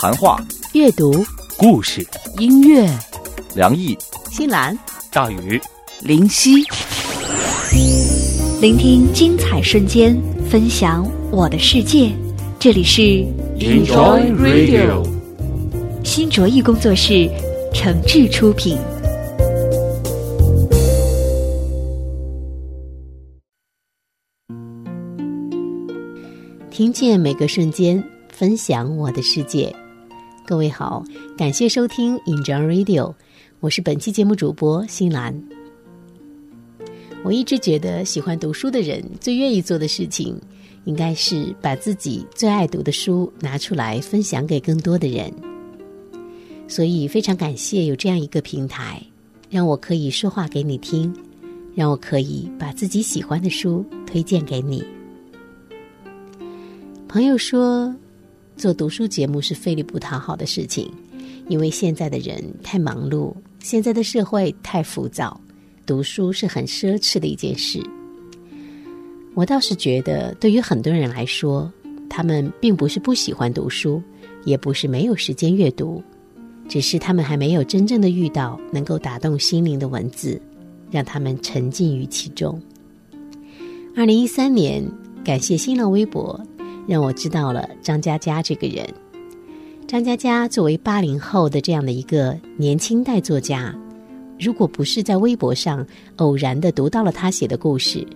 谈话、阅读、故事、音乐，梁毅、新兰、大宇、林夕，聆听精彩瞬间，分享我的世界。这里是 Enjoy Radio 新卓艺工作室诚挚出品。听见每个瞬间，分享我的世界。各位好，感谢收听 Enjoy Radio，我是本期节目主播新兰。我一直觉得，喜欢读书的人最愿意做的事情，应该是把自己最爱读的书拿出来分享给更多的人。所以非常感谢有这样一个平台，让我可以说话给你听，让我可以把自己喜欢的书推荐给你。朋友说，做读书节目是费力不讨好的事情，因为现在的人太忙碌，现在的社会太浮躁，读书是很奢侈的一件事。我倒是觉得，对于很多人来说，他们并不是不喜欢读书，也不是没有时间阅读，只是他们还没有真正的遇到能够打动心灵的文字，让他们沉浸于其中。二零一三年，感谢新浪微博。让我知道了张嘉佳这个人。张嘉佳作为八零后的这样的一个年轻代作家，如果不是在微博上偶然的读到了他写的故事，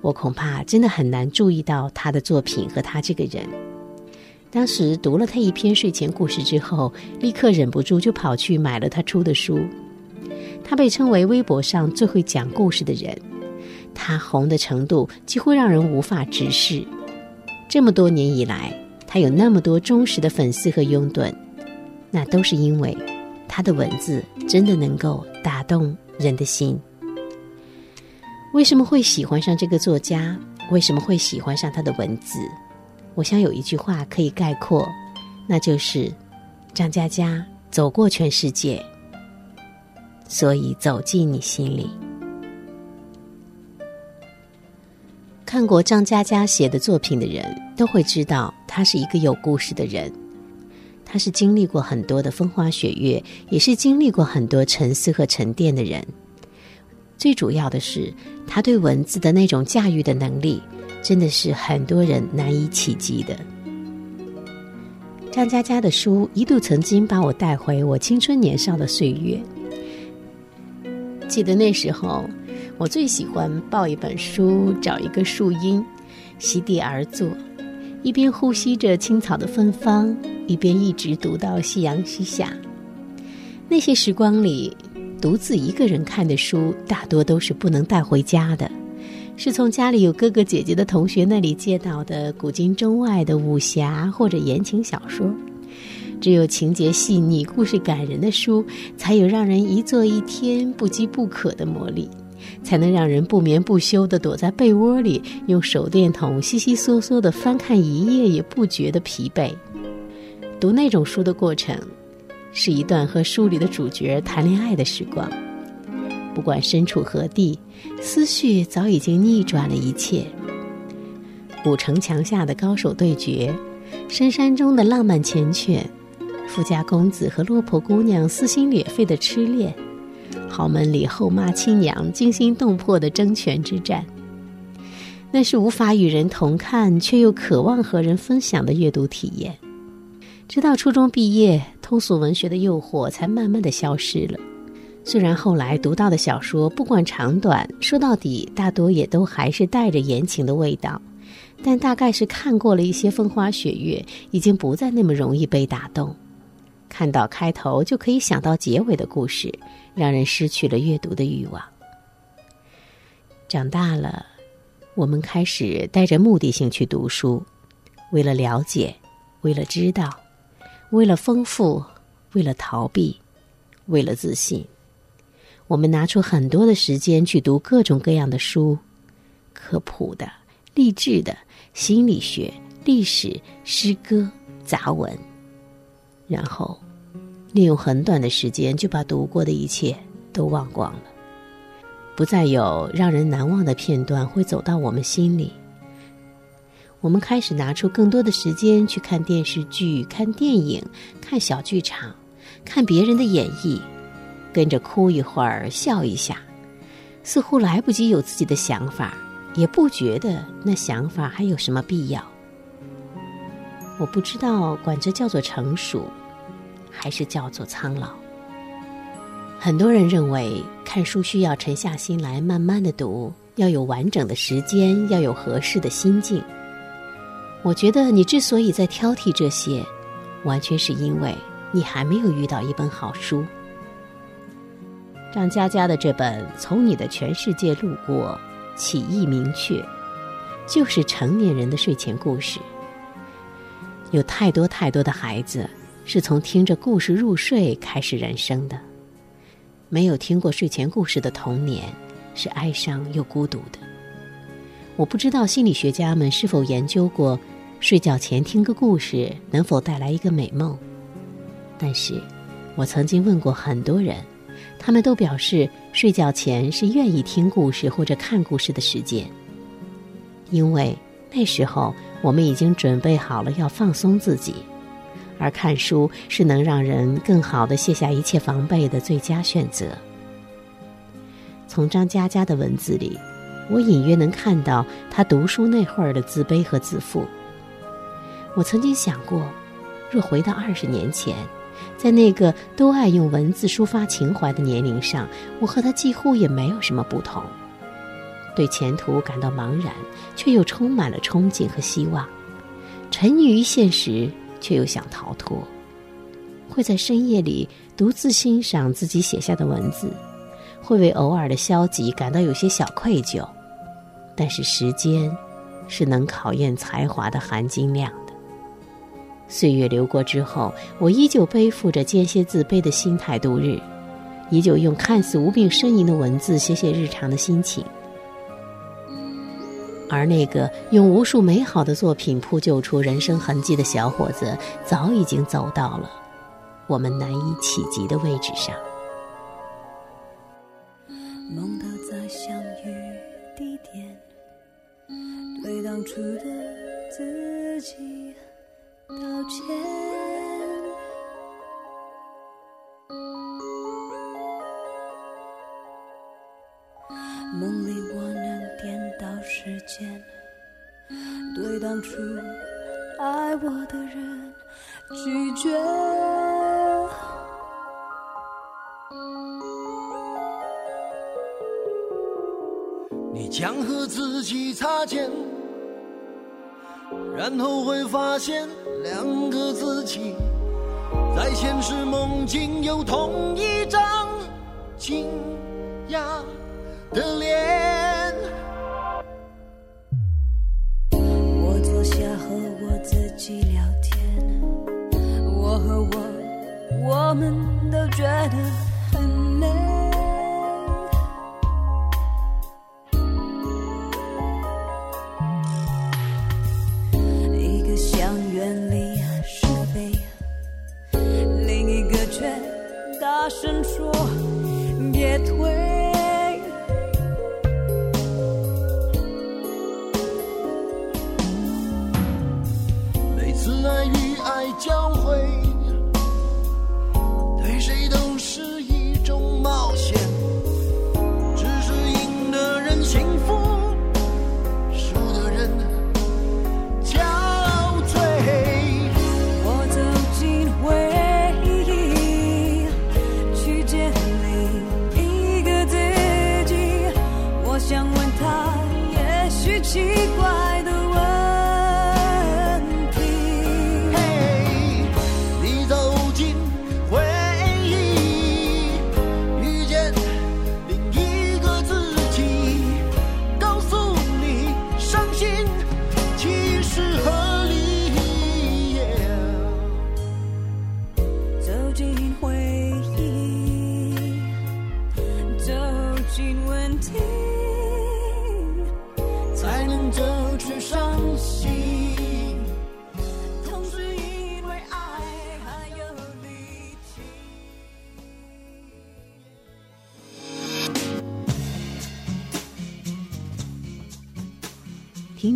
我恐怕真的很难注意到他的作品和他这个人。当时读了他一篇睡前故事之后，立刻忍不住就跑去买了他出的书。他被称为微博上最会讲故事的人，他红的程度几乎让人无法直视。这么多年以来，他有那么多忠实的粉丝和拥趸，那都是因为他的文字真的能够打动人的心。为什么会喜欢上这个作家？为什么会喜欢上他的文字？我想有一句话可以概括，那就是张嘉佳走过全世界，所以走进你心里。看过张嘉佳写的作品的人都会知道，他是一个有故事的人。他是经历过很多的风花雪月，也是经历过很多沉思和沉淀的人。最主要的是，他对文字的那种驾驭的能力，真的是很多人难以企及的。张嘉佳的书一度曾经把我带回我青春年少的岁月。记得那时候。我最喜欢抱一本书，找一个树荫，席地而坐，一边呼吸着青草的芬芳，一边一直读到夕阳西下。那些时光里，独自一个人看的书，大多都是不能带回家的，是从家里有哥哥姐姐的同学那里借到的古今中外的武侠或者言情小说。只有情节细腻、故事感人的书，才有让人一坐一天不饥不渴的魔力。才能让人不眠不休地躲在被窝里，用手电筒悉悉嗦嗦地翻看一页，也不觉得疲惫。读那种书的过程，是一段和书里的主角谈恋爱的时光。不管身处何地，思绪早已经逆转了一切。古城墙下的高手对决，深山中的浪漫缱绻，富家公子和落魄姑娘撕心裂肺的痴恋。豪门里后妈亲娘惊心动魄的争权之战，那是无法与人同看却又渴望和人分享的阅读体验。直到初中毕业，通俗文学的诱惑才慢慢的消失了。虽然后来读到的小说不管长短，说到底大多也都还是带着言情的味道，但大概是看过了一些风花雪月，已经不再那么容易被打动。看到开头就可以想到结尾的故事，让人失去了阅读的欲望。长大了，我们开始带着目的性去读书，为了了解，为了知道，为了丰富，为了逃避，为了自信。我们拿出很多的时间去读各种各样的书，科普的、励志的、心理学、历史、诗歌、杂文。然后，利用很短的时间就把读过的一切都忘光了，不再有让人难忘的片段会走到我们心里。我们开始拿出更多的时间去看电视剧、看电影、看小剧场、看别人的演绎，跟着哭一会儿、笑一下，似乎来不及有自己的想法，也不觉得那想法还有什么必要。我不知道管这叫做成熟，还是叫做苍老。很多人认为看书需要沉下心来慢慢的读，要有完整的时间，要有合适的心境。我觉得你之所以在挑剔这些，完全是因为你还没有遇到一本好书。张嘉佳的这本《从你的全世界路过》，起意明确，就是成年人的睡前故事。有太多太多的孩子是从听着故事入睡开始人生的。没有听过睡前故事的童年，是哀伤又孤独的。我不知道心理学家们是否研究过，睡觉前听个故事能否带来一个美梦。但是，我曾经问过很多人，他们都表示睡觉前是愿意听故事或者看故事的时间，因为那时候我们已经准备好了要放松自己。而看书是能让人更好的卸下一切防备的最佳选择。从张嘉佳的文字里，我隐约能看到他读书那会儿的自卑和自负。我曾经想过，若回到二十年前，在那个都爱用文字抒发情怀的年龄上，我和他几乎也没有什么不同。对前途感到茫然，却又充满了憧憬和希望。沉溺于现实。却又想逃脱，会在深夜里独自欣赏自己写下的文字，会为偶尔的消极感到有些小愧疚。但是时间是能考验才华的含金量的。岁月流过之后，我依旧背负着间歇自卑的心态度日，依旧用看似无病呻吟的文字写写日常的心情。而那个用无数美好的作品铺就出人生痕迹的小伙子，早已经走到了我们难以企及的位置上。梦到在相遇地点，对当初的自己道歉。梦里时间，对当初爱我的人拒绝。你将和自己擦肩，然后会发现两个自己在现实梦境有同一张惊讶。的脸。自己聊天，我和我，我们都觉得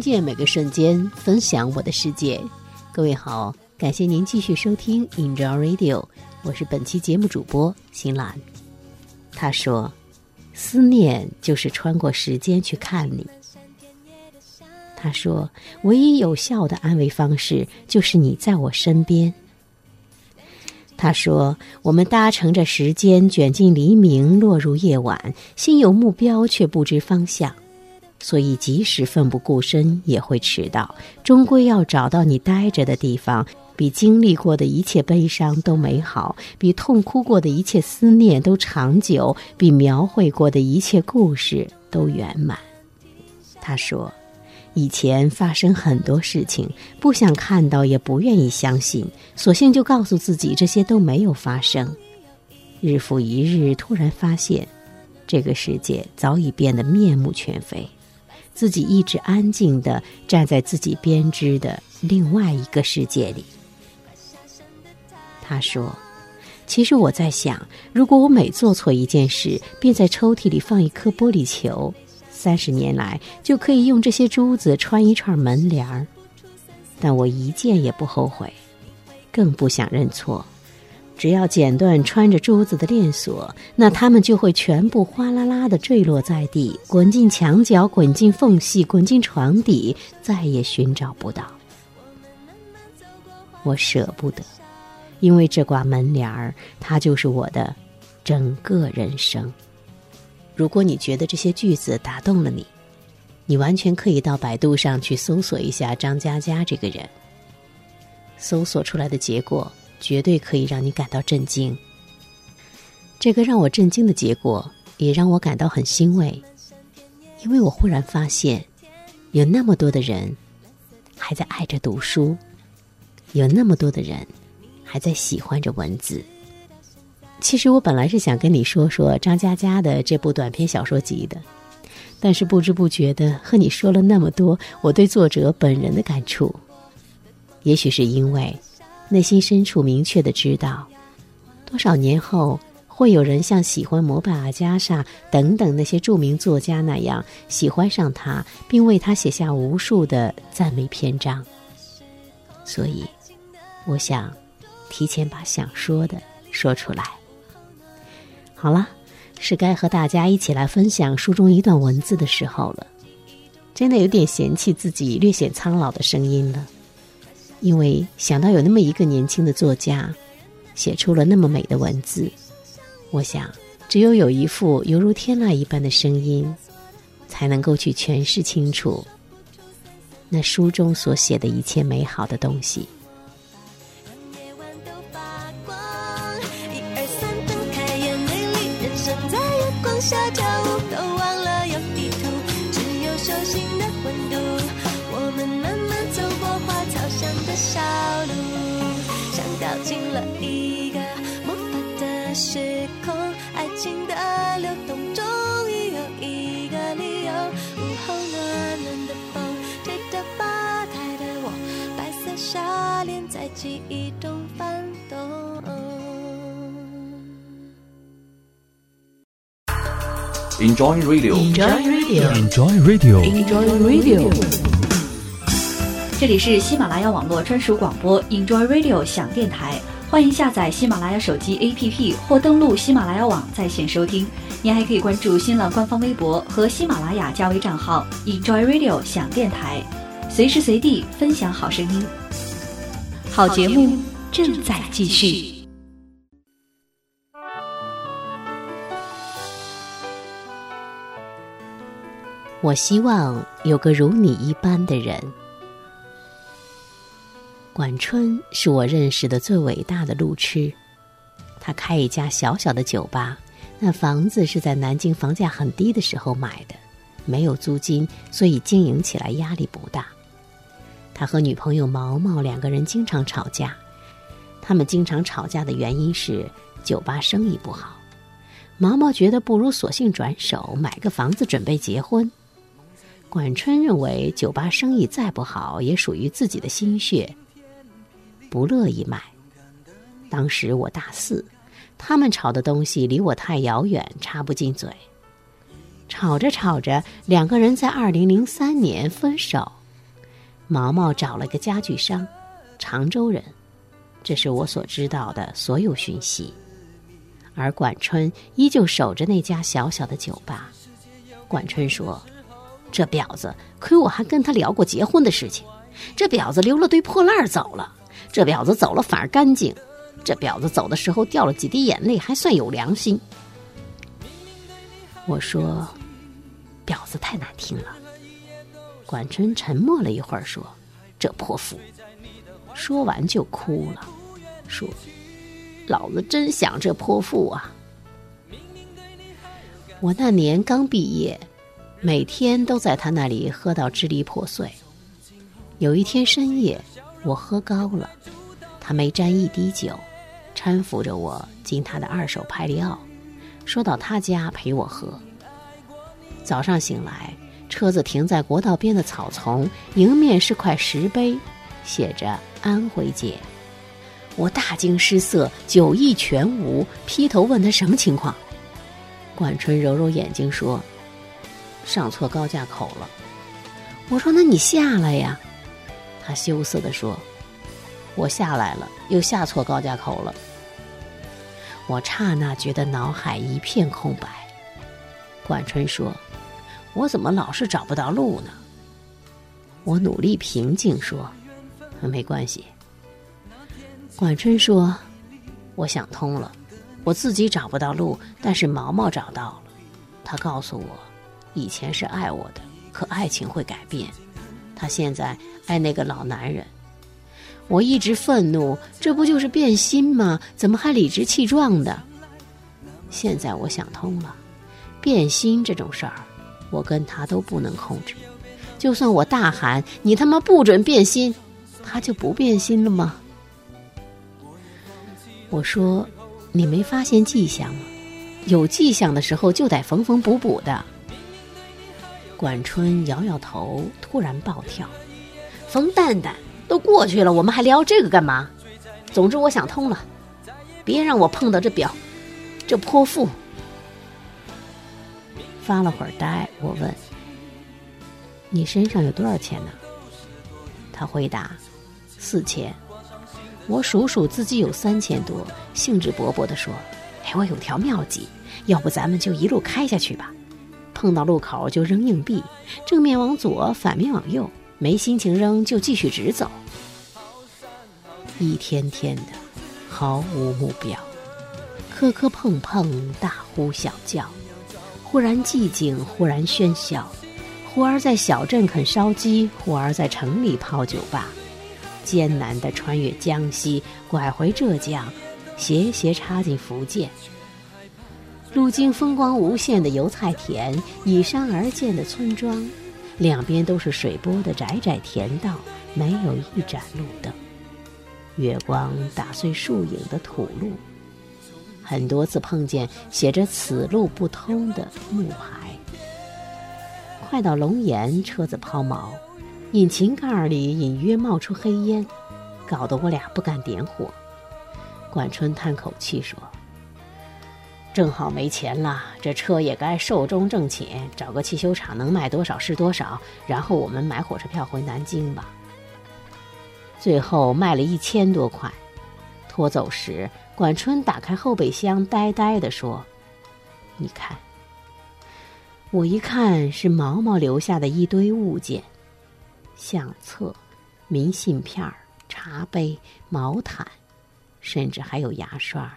见每个瞬间，分享我的世界。各位好，感谢您继续收听 Enjoy Radio，我是本期节目主播新兰。他说：“思念就是穿过时间去看你。”他说：“唯一有效的安慰方式就是你在我身边。”他说：“我们搭乘着时间卷进黎明，落入夜晚，心有目标却不知方向，所以即使奋不顾身也会迟到，终归要找到你待着的地方。比经历过的一切悲伤都美好，比痛哭过的一切思念都长久，比描绘过的一切故事都圆满。”他说。以前发生很多事情，不想看到，也不愿意相信，索性就告诉自己这些都没有发生。日复一日，突然发现，这个世界早已变得面目全非，自己一直安静的站在自己编织的另外一个世界里。他说：“其实我在想，如果我每做错一件事，便在抽屉里放一颗玻璃球。”三十年来，就可以用这些珠子穿一串门帘儿，但我一件也不后悔，更不想认错。只要剪断穿着珠子的链锁，那它们就会全部哗啦啦的坠落在地，滚进墙角，滚进缝隙，滚进床底，再也寻找不到。我舍不得，因为这挂门帘儿，它就是我的整个人生。如果你觉得这些句子打动了你，你完全可以到百度上去搜索一下张嘉佳这个人。搜索出来的结果绝对可以让你感到震惊。这个让我震惊的结果也让我感到很欣慰，因为我忽然发现，有那么多的人还在爱着读书，有那么多的人还在喜欢着文字。其实我本来是想跟你说说张嘉佳的这部短篇小说集的，但是不知不觉的和你说了那么多我对作者本人的感触。也许是因为内心深处明确的知道，多少年后会有人像喜欢摩拜阿加莎等等那些著名作家那样喜欢上他，并为他写下无数的赞美篇章。所以，我想提前把想说的说出来。好了，是该和大家一起来分享书中一段文字的时候了。真的有点嫌弃自己略显苍老的声音了，因为想到有那么一个年轻的作家，写出了那么美的文字，我想，只有有一副犹如天籁一般的声音，才能够去诠释清楚那书中所写的一切美好的东西。下跳舞都忘了有地图，只有手心的的小路，像掉进了一个魔法的时空。爱情的流动终于有一个理由。午后暖暖的风吹着吧台的我，白色纱帘在记忆中翻动。Enjoy Radio. Enjoy Radio. Enjoy Radio. Enjoy Radio. 这里是喜马拉雅网络专属广播 Enjoy Radio 响电台，欢迎下载喜马拉雅手机 APP 或登录喜马拉雅网在线收听。您还可以关注新浪官方微博和喜马拉雅加微账号 Enjoy Radio 响电台，随时随地分享好声音。好节目正在继续。我希望有个如你一般的人。管春是我认识的最伟大的路痴，他开一家小小的酒吧，那房子是在南京房价很低的时候买的，没有租金，所以经营起来压力不大。他和女朋友毛毛两个人经常吵架，他们经常吵架的原因是酒吧生意不好。毛毛觉得不如索性转手买个房子准备结婚。管春认为酒吧生意再不好，也属于自己的心血，不乐意卖。当时我大四，他们吵的东西离我太遥远，插不进嘴。吵着吵着，两个人在二零零三年分手。毛毛找了个家具商，常州人。这是我所知道的所有讯息。而管春依旧守着那家小小的酒吧。管春说：“这婊子，亏我还跟他聊过结婚的事情。这婊子留了堆破烂走了。这婊子走了反而干净。这婊子走的时候掉了几滴眼泪，还算有良心。”我说：“婊子太难听了。”管春沉默了一会儿，说：“这泼妇。”说完就哭了，说：“老子真想这泼妇啊！”我那年刚毕业，每天都在他那里喝到支离破碎。有一天深夜，我喝高了，他没沾一滴酒，搀扶着我进他的二手派利奥，说到他家陪我喝。早上醒来，车子停在国道边的草丛，迎面是块石碑，写着“安徽街”。我大惊失色，酒意全无，劈头问他什么情况。管春揉揉眼睛说：“上错高架口了。”我说：“那你下来呀？”他羞涩地说：“我下来了，又下错高架口了。”我刹那觉得脑海一片空白。管春说：“我怎么老是找不到路呢？”我努力平静说：“没关系。”管春说：“我想通了。”我自己找不到路，但是毛毛找到了。他告诉我，以前是爱我的，可爱情会改变。他现在爱那个老男人。我一直愤怒，这不就是变心吗？怎么还理直气壮的？现在我想通了，变心这种事儿，我跟他都不能控制。就算我大喊“你他妈不准变心”，他就不变心了吗？我说。你没发现迹象吗？有迹象的时候就得缝缝补补的。管春摇摇头，突然暴跳：“冯蛋蛋，都过去了，我们还聊这个干嘛？总之我想通了，别让我碰到这表，这泼妇。”发了会儿呆，我问：“你身上有多少钱呢？”他回答：“四千。”我数数自己有三千多，兴致勃勃地说：“哎，我有条妙计，要不咱们就一路开下去吧。碰到路口就扔硬币，正面往左，反面往右。没心情扔就继续直走。一天天的，毫无目标，磕磕碰碰，大呼小叫，忽然寂静，忽然喧嚣，忽而在小镇啃烧鸡，忽而在城里泡酒吧。”艰难地穿越江西，拐回浙江，斜斜插进福建。路经风光无限的油菜田，依山而建的村庄，两边都是水波的窄窄田道，没有一盏路灯。月光打碎树影的土路，很多次碰见写着“此路不通”的木牌。快到龙岩，车子抛锚。引擎盖里隐约冒出黑烟，搞得我俩不敢点火。管春叹口气说：“正好没钱了，这车也该寿终正寝，找个汽修厂能卖多少是多少，然后我们买火车票回南京吧。”最后卖了一千多块。拖走时，管春打开后备箱，呆呆地说：“你看。”我一看，是毛毛留下的一堆物件。相册、明信片、茶杯、毛毯，甚至还有牙刷。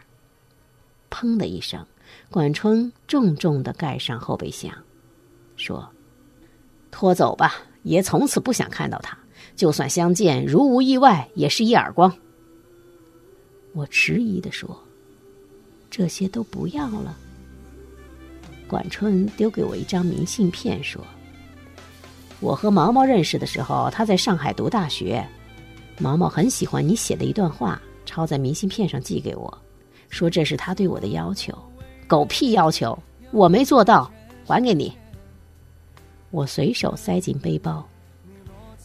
砰的一声，管春重重的盖上后备箱，说：“拖走吧，爷从此不想看到他。就算相见，如无意外，也是一耳光。”我迟疑的说：“这些都不要了。”管春丢给我一张明信片，说。我和毛毛认识的时候，他在上海读大学。毛毛很喜欢你写的一段话，抄在明信片上寄给我，说这是他对我的要求。狗屁要求，我没做到，还给你。我随手塞进背包。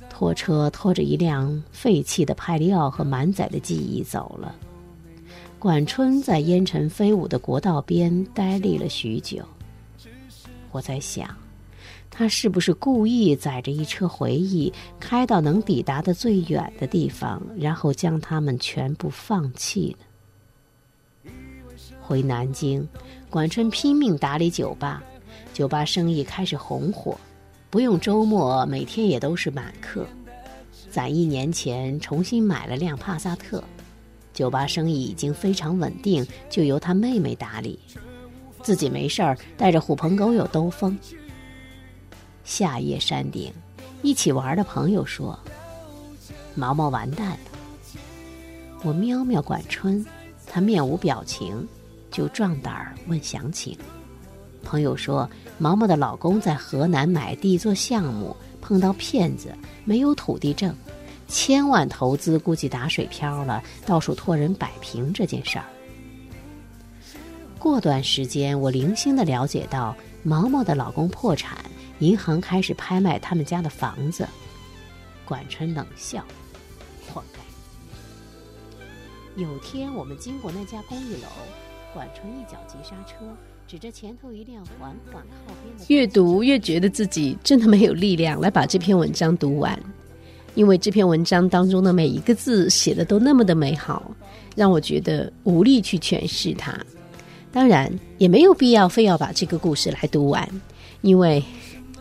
拖车拖着一辆废弃的派利奥和满载的记忆走了。管春在烟尘飞舞的国道边呆立了许久。我在想。他是不是故意载着一车回忆开到能抵达的最远的地方，然后将他们全部放弃呢？回南京，管春拼命打理酒吧，酒吧生意开始红火，不用周末，每天也都是满客。攒一年钱，重新买了辆帕萨特，酒吧生意已经非常稳定，就由他妹妹打理，自己没事儿带着狐朋狗友兜风。夏夜山顶，一起玩的朋友说：“毛毛完蛋了。”我瞄瞄管春，他面无表情，就壮胆儿问详情。朋友说：“毛毛的老公在河南买地做项目，碰到骗子，没有土地证，千万投资估计打水漂了，到处托人摆平这件事儿。”过段时间，我零星的了解到毛毛的老公破产。银行开始拍卖他们家的房子，管春冷笑：“活该。”有天我们经过那家公寓楼，管春一脚急刹车，指着前头一辆缓缓靠边的。越读越觉得自己真的没有力量来把这篇文章读完，因为这篇文章当中的每一个字写的都那么的美好，让我觉得无力去诠释它。当然，也没有必要非要把这个故事来读完，因为。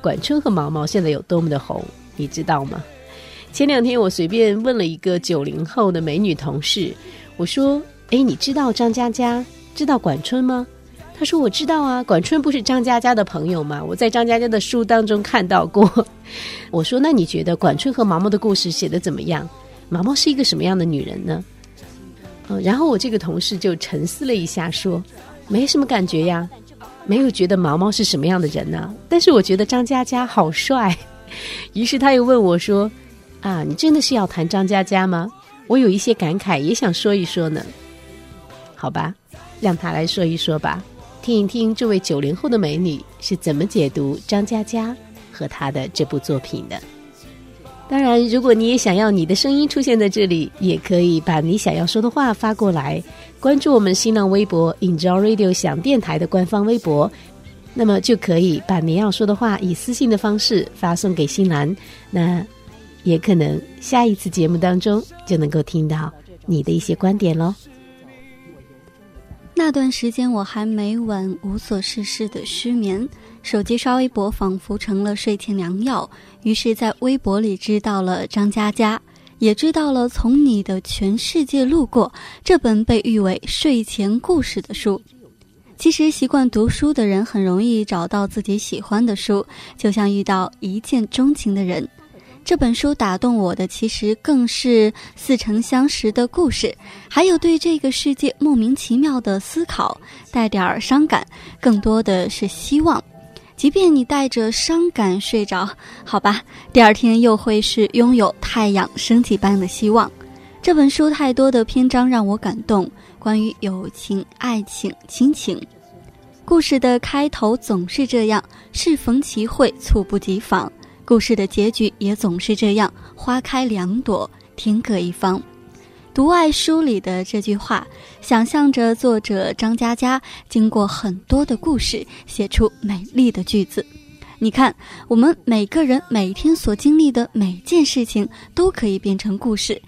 管春和毛毛现在有多么的红，你知道吗？前两天我随便问了一个九零后的美女同事，我说：“哎，你知道张嘉佳，知道管春吗？”他说：“我知道啊，管春不是张嘉佳的朋友吗？我在张嘉佳的书当中看到过。”我说：“那你觉得管春和毛毛的故事写的怎么样？毛毛是一个什么样的女人呢？”嗯，然后我这个同事就沉思了一下，说：“没什么感觉呀。”没有觉得毛毛是什么样的人呢？但是我觉得张嘉佳好帅，于是他又问我说：“啊，你真的是要谈张嘉佳吗？”我有一些感慨，也想说一说呢。好吧，让他来说一说吧，听一听这位九零后的美女是怎么解读张嘉佳和她的这部作品的。当然，如果你也想要你的声音出现在这里，也可以把你想要说的话发过来。关注我们新浪微博 “Enjoy Radio” 想电台的官方微博，那么就可以把你要说的话以私信的方式发送给新兰。那也可能下一次节目当中就能够听到你的一些观点喽。那段时间我还每晚无所事事的失眠，手机刷微博仿佛成了睡前良药。于是，在微博里知道了张嘉佳。也知道了，从你的全世界路过这本被誉为睡前故事的书。其实，习惯读书的人很容易找到自己喜欢的书，就像遇到一见钟情的人。这本书打动我的，其实更是似曾相识的故事，还有对这个世界莫名其妙的思考，带点儿伤感，更多的是希望。即便你带着伤感睡着，好吧，第二天又会是拥有太阳升起般的希望。这本书太多的篇章让我感动，关于友情、爱情、亲情。故事的开头总是这样，适逢其会，猝不及防；故事的结局也总是这样，花开两朵，天各一方。独爱书里的这句话，想象着作者张嘉佳经过很多的故事，写出美丽的句子。你看，我们每个人每天所经历的每件事情，都可以变成故事。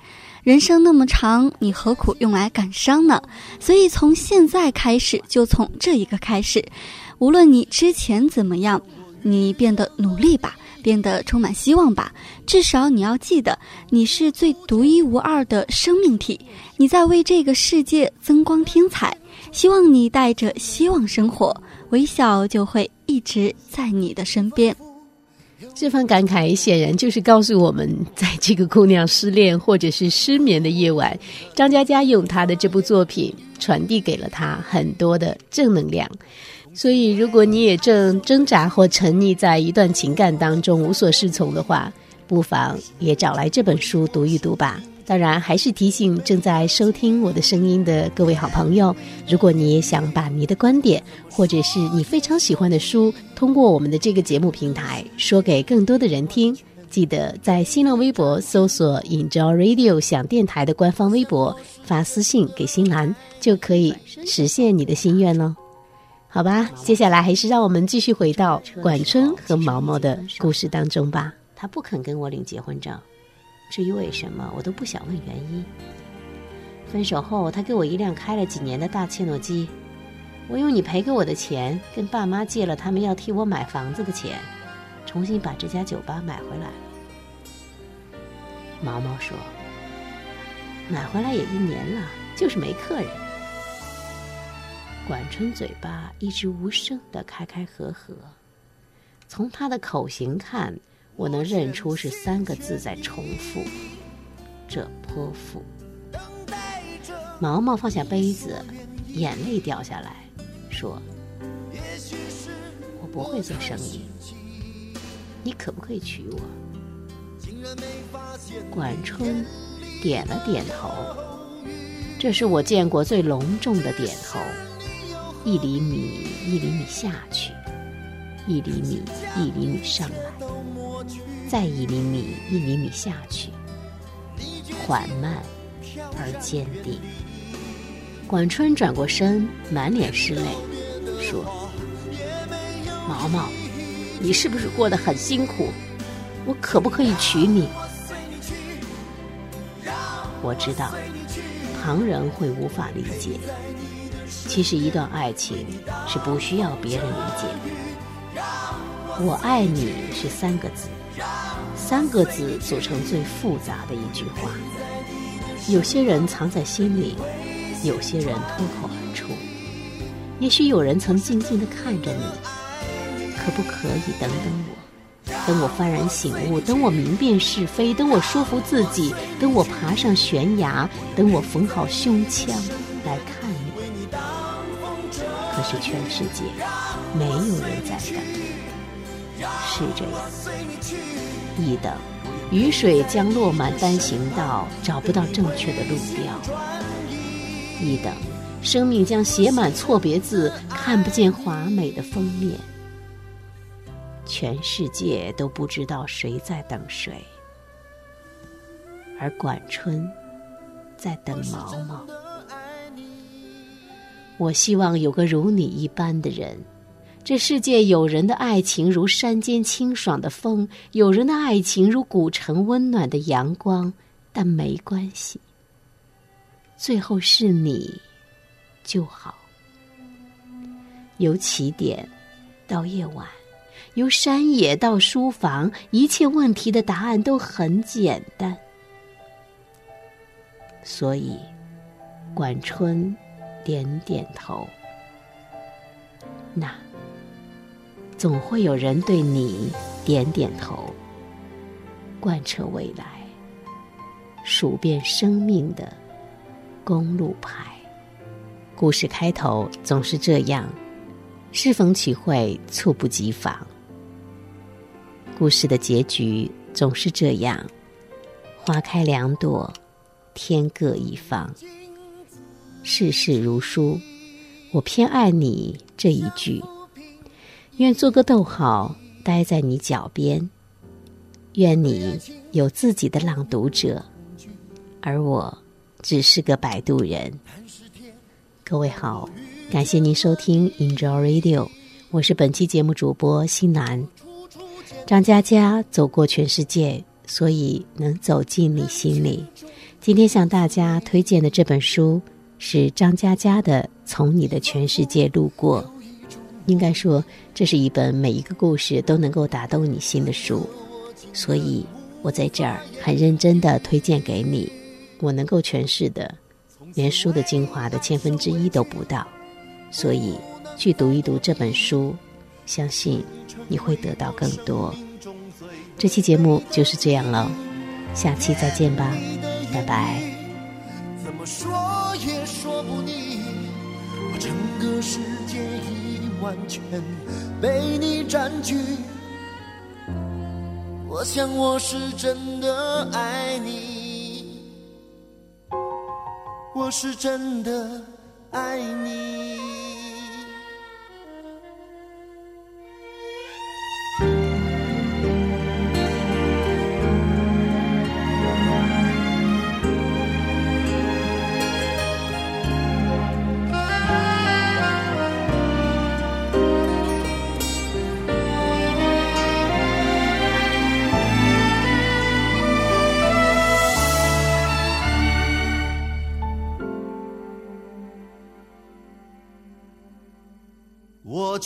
人生那么长，你何苦用来感伤呢？所以从现在开始，就从这一个开始，无论你之前怎么样，你变得努力吧。变得充满希望吧，至少你要记得，你是最独一无二的生命体，你在为这个世界增光添彩。希望你带着希望生活，微笑就会一直在你的身边。这番感慨显然就是告诉我们，在这个姑娘失恋或者是失眠的夜晚，张嘉佳用她的这部作品传递给了她很多的正能量。所以，如果你也正挣扎或沉溺在一段情感当中无所适从的话，不妨也找来这本书读一读吧。当然，还是提醒正在收听我的声音的各位好朋友，如果你也想把你的观点或者是你非常喜欢的书，通过我们的这个节目平台说给更多的人听，记得在新浪微博搜索 “Enjoy Radio” 想电台的官方微博发私信给新兰，就可以实现你的心愿了。好吧，接下来还是让我们继续回到管春和毛毛的故事当中吧。他不肯跟我领结婚证，至于为什么，我都不想问原因。分手后，他给我一辆开了几年的大切诺基，我用你赔给我的钱，跟爸妈借了他们要替我买房子的钱，重新把这家酒吧买回来。毛毛说：“买回来也一年了，就是没客人。”管春嘴巴一直无声的开开合合，从他的口型看，我能认出是三个字在重复：“这泼妇。”毛毛放下杯子，眼泪掉下来，说：“我不会做生意，你可不可以娶我？”管春点了点头，这是我见过最隆重的点头。一厘米一厘米下去，一厘米一厘米上来，再一厘米一厘米下去，缓慢而坚定。管春转过身，满脸是泪，说：“毛毛，你是不是过得很辛苦？我可不可以娶你？”我知道，旁人会无法理解。其实，一段爱情是不需要别人理解的。我爱你是三个字，三个字组成最复杂的一句话。有些人藏在心里，有些人脱口而出。也许有人曾静静地看着你，可不可以等等我？等我幡然醒悟，等我明辨是非，等我说服自己，等我爬上悬崖，等我缝好胸腔来看。是全世界没有人在等，是这样。一等，雨水将落满单行道，找不到正确的路标；一等，生命将写满错别字，看不见华美的封面。全世界都不知道谁在等谁，而管春在等毛毛。我希望有个如你一般的人。这世界有人的爱情如山间清爽的风，有人的爱情如古城温暖的阳光，但没关系。最后是你就好。由起点到夜晚，由山野到书房，一切问题的答案都很简单。所以，管春。点点头，那总会有人对你点点头。贯彻未来，数遍生命的公路牌。故事开头总是这样，适逢其会，猝不及防。故事的结局总是这样，花开两朵，天各一方。世事如书，我偏爱你这一句。愿做个逗号，待在你脚边。愿你有自己的朗读者，而我只是个摆渡人。各位好，感谢您收听 Enjoy Radio，我是本期节目主播新南。张嘉佳走过全世界，所以能走进你心里。今天向大家推荐的这本书。是张嘉佳的《从你的全世界路过》，应该说这是一本每一个故事都能够打动你心的书，所以我在这儿很认真的推荐给你。我能够诠释的，连书的精华的千分之一都不到，所以去读一读这本书，相信你会得到更多。这期节目就是这样了，下期再见吧，拜拜。说也说说不腻，我整个世界已完全被你占据。我想我是真的爱你，我是真的爱你。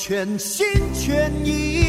全心全意。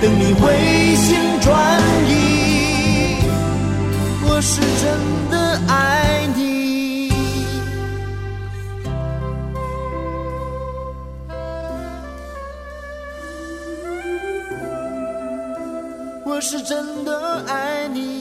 等你回心转意。我是真的爱你，我是真的爱你。